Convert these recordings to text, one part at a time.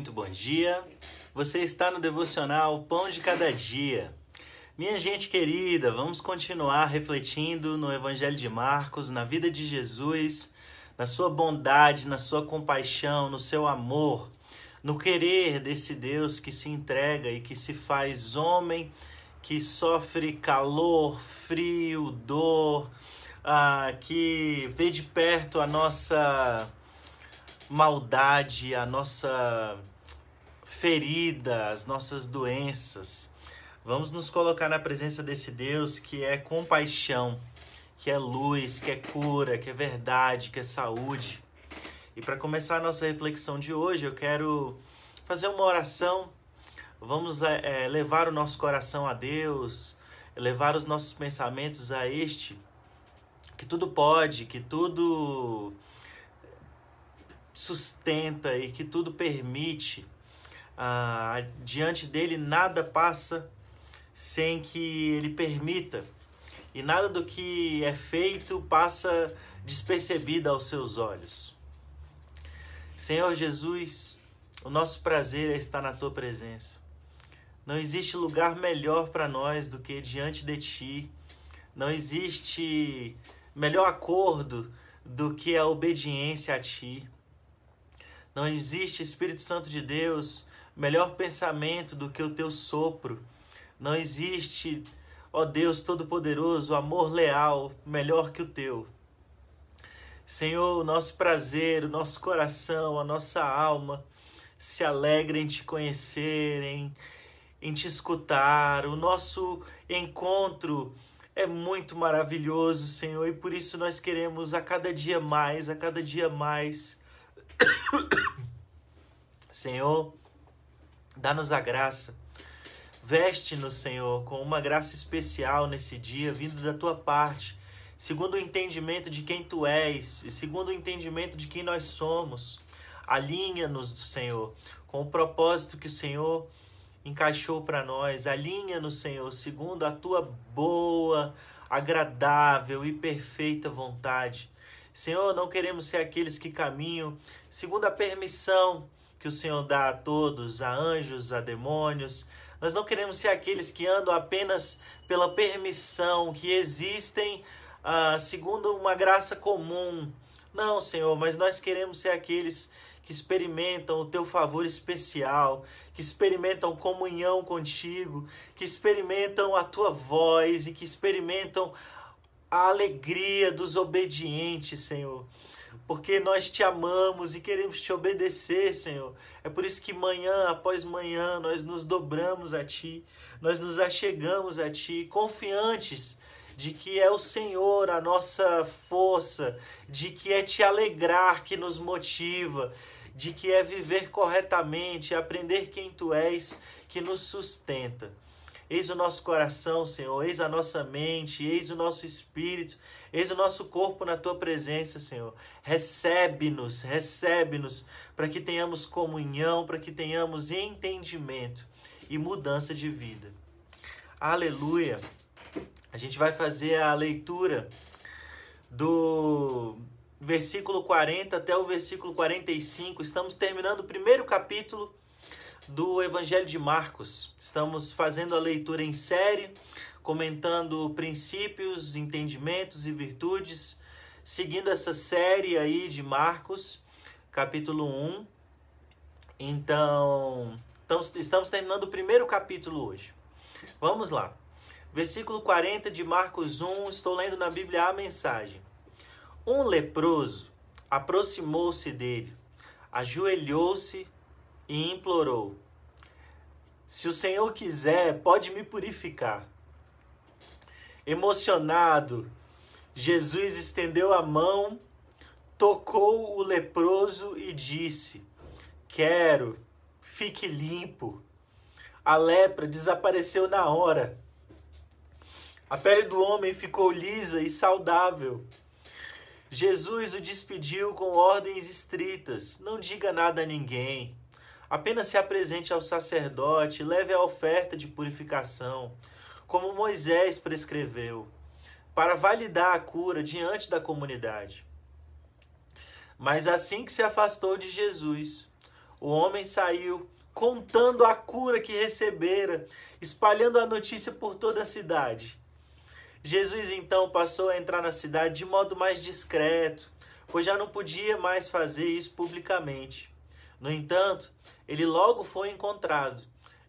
muito bom dia. Você está no devocional Pão de Cada Dia. Minha gente querida, vamos continuar refletindo no Evangelho de Marcos, na vida de Jesus, na sua bondade, na sua compaixão, no seu amor, no querer desse Deus que se entrega e que se faz homem, que sofre calor, frio, dor, ah, que vê de perto a nossa maldade, a nossa ferida, as nossas doenças. Vamos nos colocar na presença desse Deus que é compaixão, que é luz, que é cura, que é verdade, que é saúde. E para começar a nossa reflexão de hoje, eu quero fazer uma oração. Vamos é, levar o nosso coração a Deus, levar os nossos pensamentos a este, que tudo pode, que tudo sustenta e que tudo permite. Ah, diante dele nada passa sem que ele permita, e nada do que é feito passa despercebido aos seus olhos. Senhor Jesus, o nosso prazer é estar na tua presença. Não existe lugar melhor para nós do que diante de ti. Não existe melhor acordo do que a obediência a ti. Não existe, Espírito Santo de Deus, melhor pensamento do que o teu sopro. Não existe, ó Deus Todo-Poderoso, amor leal melhor que o teu. Senhor, o nosso prazer, o nosso coração, a nossa alma se alegra em te conhecer, em, em te escutar. O nosso encontro é muito maravilhoso, Senhor, e por isso nós queremos a cada dia mais, a cada dia mais Senhor, dá-nos a graça. Veste-nos, Senhor, com uma graça especial nesse dia, vindo da tua parte, segundo o entendimento de quem tu és e segundo o entendimento de quem nós somos. Alinha-nos, Senhor, com o propósito que o Senhor encaixou para nós. Alinha-nos, Senhor, segundo a tua boa, agradável e perfeita vontade. Senhor, não queremos ser aqueles que caminham segundo a permissão que o Senhor dá a todos, a anjos, a demônios. Nós não queremos ser aqueles que andam apenas pela permissão, que existem ah, segundo uma graça comum. Não, Senhor, mas nós queremos ser aqueles que experimentam o teu favor especial, que experimentam comunhão contigo, que experimentam a tua voz e que experimentam a alegria dos obedientes, Senhor. Porque nós te amamos e queremos te obedecer, Senhor. É por isso que manhã após manhã nós nos dobramos a Ti, nós nos achegamos a Ti, confiantes de que é o Senhor a nossa força, de que é te alegrar que nos motiva, de que é viver corretamente, aprender quem Tu és que nos sustenta. Eis o nosso coração, Senhor, eis a nossa mente, eis o nosso espírito, eis o nosso corpo na tua presença, Senhor. Recebe-nos, recebe-nos, para que tenhamos comunhão, para que tenhamos entendimento e mudança de vida. Aleluia! A gente vai fazer a leitura do versículo 40 até o versículo 45. Estamos terminando o primeiro capítulo do Evangelho de Marcos. Estamos fazendo a leitura em série, comentando princípios, entendimentos e virtudes, seguindo essa série aí de Marcos, capítulo 1. Então, estamos terminando o primeiro capítulo hoje. Vamos lá. Versículo 40 de Marcos 1, estou lendo na Bíblia a mensagem. Um leproso aproximou-se dele, ajoelhou-se e implorou: Se o Senhor quiser, pode me purificar. Emocionado, Jesus estendeu a mão, tocou o leproso e disse: Quero, fique limpo. A lepra desapareceu na hora. A pele do homem ficou lisa e saudável. Jesus o despediu com ordens estritas: Não diga nada a ninguém. Apenas se apresente ao sacerdote, leve a oferta de purificação, como Moisés prescreveu, para validar a cura diante da comunidade. Mas assim que se afastou de Jesus, o homem saiu contando a cura que recebera, espalhando a notícia por toda a cidade. Jesus então passou a entrar na cidade de modo mais discreto, pois já não podia mais fazer isso publicamente. No entanto, ele logo foi encontrado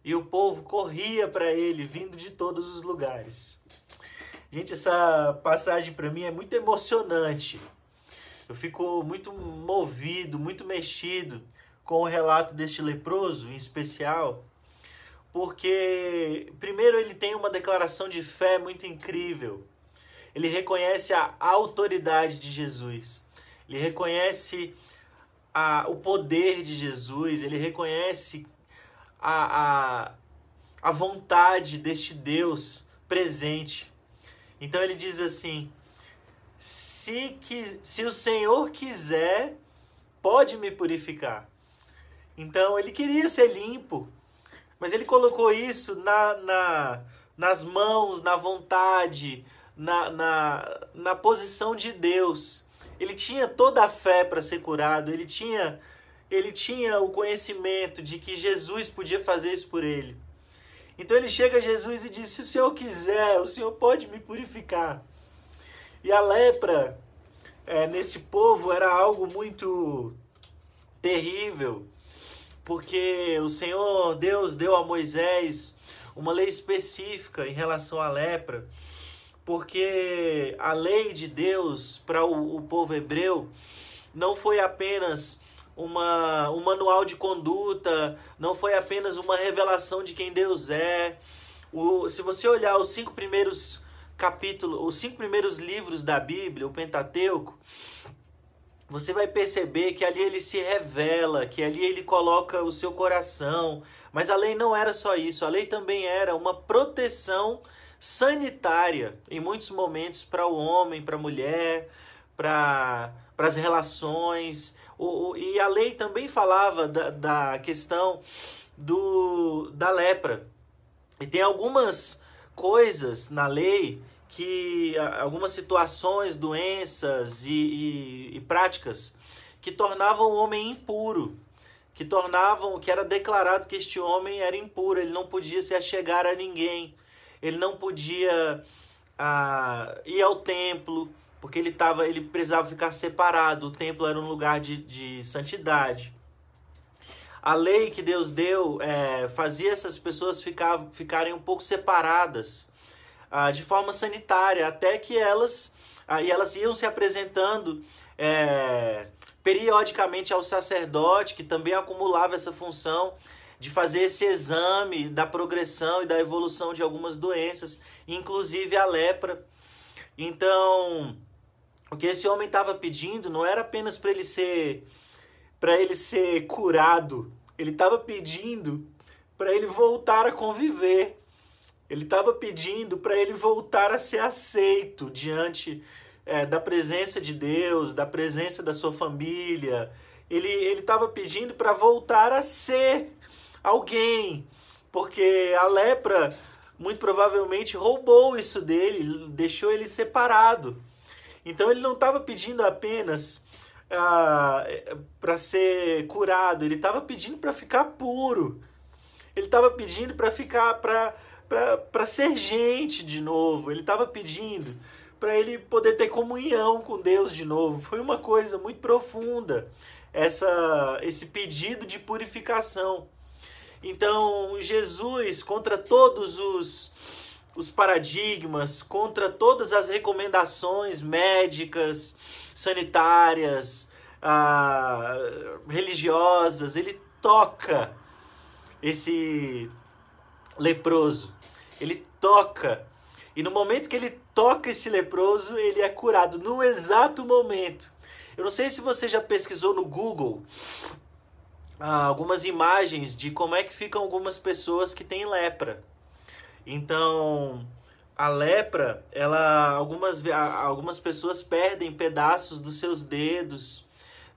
e o povo corria para ele, vindo de todos os lugares. Gente, essa passagem para mim é muito emocionante. Eu fico muito movido, muito mexido com o relato deste leproso em especial, porque, primeiro, ele tem uma declaração de fé muito incrível. Ele reconhece a autoridade de Jesus, ele reconhece a, o poder de Jesus, ele reconhece a, a, a vontade deste Deus presente. Então ele diz assim: se, que, se o Senhor quiser, pode me purificar. Então ele queria ser limpo, mas ele colocou isso na, na, nas mãos, na vontade, na, na, na posição de Deus. Ele tinha toda a fé para ser curado, ele tinha, ele tinha o conhecimento de que Jesus podia fazer isso por ele. Então ele chega a Jesus e diz: Se o Senhor quiser, o Senhor pode me purificar. E a lepra é, nesse povo era algo muito terrível porque o Senhor Deus deu a Moisés uma lei específica em relação à lepra, porque a lei de Deus para o, o povo hebreu não foi apenas uma, um manual de conduta, não foi apenas uma revelação de quem Deus é. O, se você olhar os cinco primeiros capítulos, os cinco primeiros livros da Bíblia, o Pentateuco, você vai perceber que ali ele se revela, que ali ele coloca o seu coração. Mas a lei não era só isso, a lei também era uma proteção sanitária em muitos momentos para o homem, para a mulher, para as relações. O, o, e a lei também falava da, da questão do, da lepra. E tem algumas coisas na lei que algumas situações, doenças e, e, e práticas que tornavam o homem impuro, que tornavam, que era declarado que este homem era impuro, ele não podia se achegar a ninguém, ele não podia ah, ir ao templo, porque ele tava, ele precisava ficar separado, o templo era um lugar de, de santidade. A lei que Deus deu é, fazia essas pessoas ficar, ficarem um pouco separadas ah, de forma sanitária, até que elas, ah, e elas iam se apresentando é, periodicamente ao sacerdote, que também acumulava essa função de fazer esse exame da progressão e da evolução de algumas doenças, inclusive a lepra. Então, o que esse homem estava pedindo não era apenas para ele ser para ele ser curado, ele estava pedindo para ele voltar a conviver ele estava pedindo para ele voltar a ser aceito diante é, da presença de Deus, da presença da sua família. Ele estava pedindo para voltar a ser alguém, porque a lepra muito provavelmente roubou isso dele, deixou ele separado. Então ele não estava pedindo apenas ah, para ser curado, ele estava pedindo para ficar puro. Ele estava pedindo para ficar para ser gente de novo. Ele estava pedindo para ele poder ter comunhão com Deus de novo. Foi uma coisa muito profunda essa esse pedido de purificação. Então, Jesus, contra todos os, os paradigmas, contra todas as recomendações médicas, sanitárias, ah, religiosas, ele toca esse leproso ele toca. E no momento que ele toca esse leproso, ele é curado. No exato momento. Eu não sei se você já pesquisou no Google ah, algumas imagens de como é que ficam algumas pessoas que têm lepra. Então, a lepra, ela algumas algumas pessoas perdem pedaços dos seus dedos,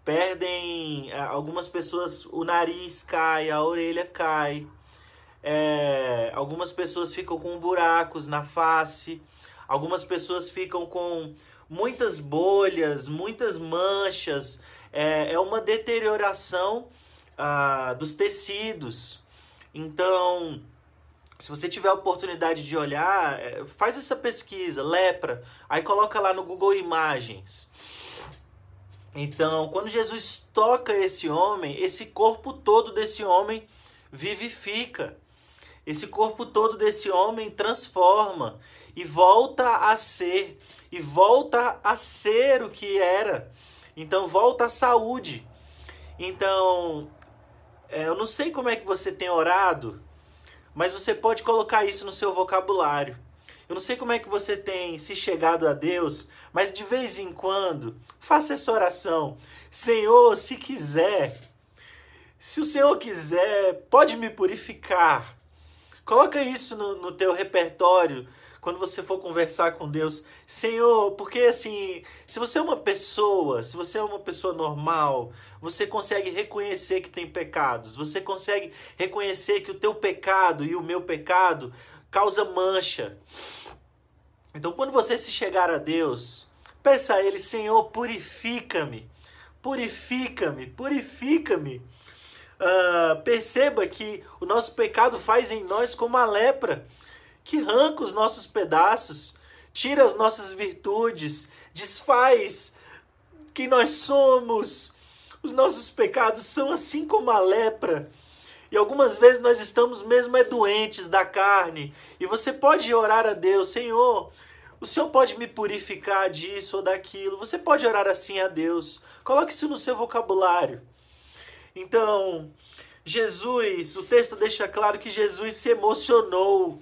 perdem algumas pessoas o nariz cai, a orelha cai. É, algumas pessoas ficam com buracos na face, algumas pessoas ficam com muitas bolhas, muitas manchas. É, é uma deterioração ah, dos tecidos. Então, se você tiver a oportunidade de olhar, é, faz essa pesquisa, lepra, aí coloca lá no Google Imagens. Então, quando Jesus toca esse homem, esse corpo todo desse homem vivifica. Esse corpo todo desse homem transforma e volta a ser, e volta a ser o que era. Então, volta à saúde. Então, é, eu não sei como é que você tem orado, mas você pode colocar isso no seu vocabulário. Eu não sei como é que você tem se chegado a Deus, mas de vez em quando, faça essa oração. Senhor, se quiser, se o Senhor quiser, pode me purificar. Coloca isso no, no teu repertório quando você for conversar com Deus. Senhor, porque assim, se você é uma pessoa, se você é uma pessoa normal, você consegue reconhecer que tem pecados. Você consegue reconhecer que o teu pecado e o meu pecado causa mancha. Então, quando você se chegar a Deus, peça a Ele, Senhor, purifica-me, purifica-me, purifica-me. Uh, perceba que o nosso pecado faz em nós como a lepra, que arranca os nossos pedaços, tira as nossas virtudes, desfaz quem nós somos. Os nossos pecados são assim como a lepra e algumas vezes nós estamos mesmo é doentes da carne. E você pode orar a Deus, Senhor, o Senhor pode me purificar disso ou daquilo. Você pode orar assim a Deus. Coloque isso no seu vocabulário. Então, Jesus, o texto deixa claro que Jesus se emocionou.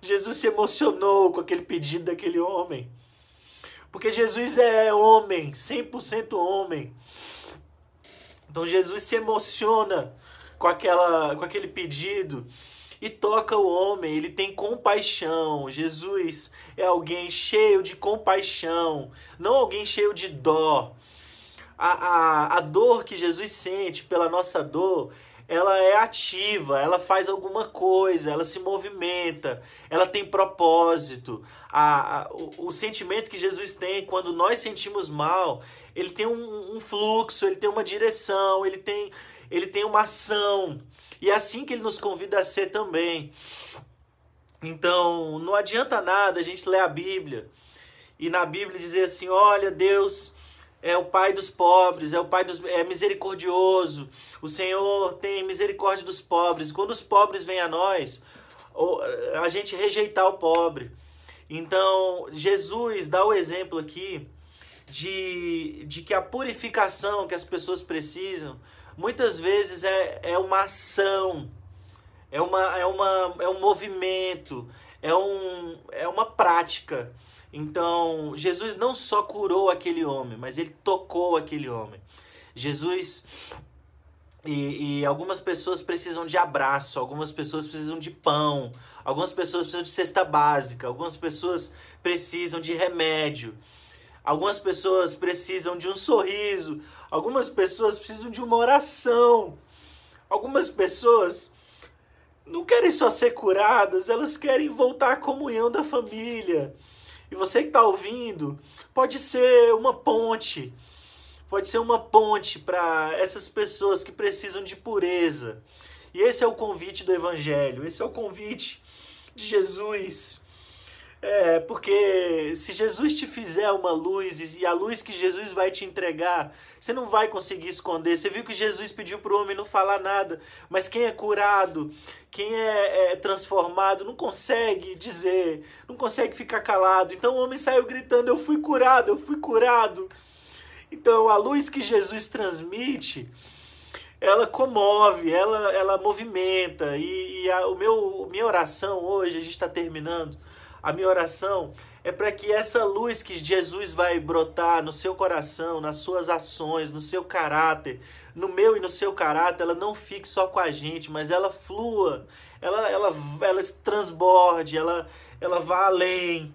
Jesus se emocionou com aquele pedido daquele homem. Porque Jesus é homem, 100% homem. Então Jesus se emociona com, aquela, com aquele pedido e toca o homem, ele tem compaixão. Jesus é alguém cheio de compaixão, não alguém cheio de dó. A, a, a dor que Jesus sente pela nossa dor, ela é ativa, ela faz alguma coisa, ela se movimenta, ela tem propósito. A, a o, o, sentimento que Jesus tem quando nós sentimos mal, ele tem um, um fluxo, ele tem uma direção, ele tem ele tem uma ação. E é assim que ele nos convida a ser também. Então, não adianta nada a gente ler a Bíblia e na Bíblia dizer assim: olha, Deus é o Pai dos pobres, é o Pai dos é misericordioso. O Senhor tem misericórdia dos pobres. Quando os pobres vêm a nós, a gente rejeitar o pobre. Então, Jesus dá o exemplo aqui de, de que a purificação que as pessoas precisam muitas vezes é, é uma ação, é, uma, é, uma, é um movimento, é, um, é uma prática. Então, Jesus não só curou aquele homem, mas ele tocou aquele homem. Jesus. E, e, algumas pessoas precisam de abraço, algumas pessoas precisam de pão, algumas pessoas precisam de cesta básica, algumas pessoas precisam de remédio. Algumas pessoas precisam de um sorriso, algumas pessoas precisam de uma oração. Algumas pessoas não querem só ser curadas, elas querem voltar à comunhão da família. E você que está ouvindo, pode ser uma ponte, pode ser uma ponte para essas pessoas que precisam de pureza. E esse é o convite do Evangelho, esse é o convite de Jesus é, porque se Jesus te fizer uma luz e a luz que Jesus vai te entregar, você não vai conseguir esconder. Você viu que Jesus pediu para o homem não falar nada, mas quem é curado, quem é, é transformado, não consegue dizer, não consegue ficar calado. Então o homem saiu gritando: Eu fui curado, eu fui curado. Então a luz que Jesus transmite ela comove, ela, ela movimenta. E, e a o meu, minha oração hoje, a gente está terminando, a minha oração é para que essa luz que Jesus vai brotar no seu coração, nas suas ações, no seu caráter, no meu e no seu caráter, ela não fique só com a gente, mas ela flua, ela, ela, ela transborde, ela, ela vá além.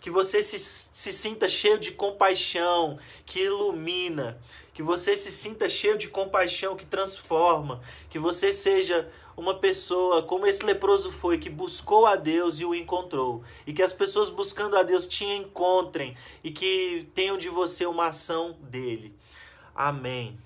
Que você se, se sinta cheio de compaixão, que ilumina. Que você se sinta cheio de compaixão, que transforma. Que você seja uma pessoa como esse leproso foi, que buscou a Deus e o encontrou. E que as pessoas buscando a Deus te encontrem e que tenham de você uma ação dele. Amém.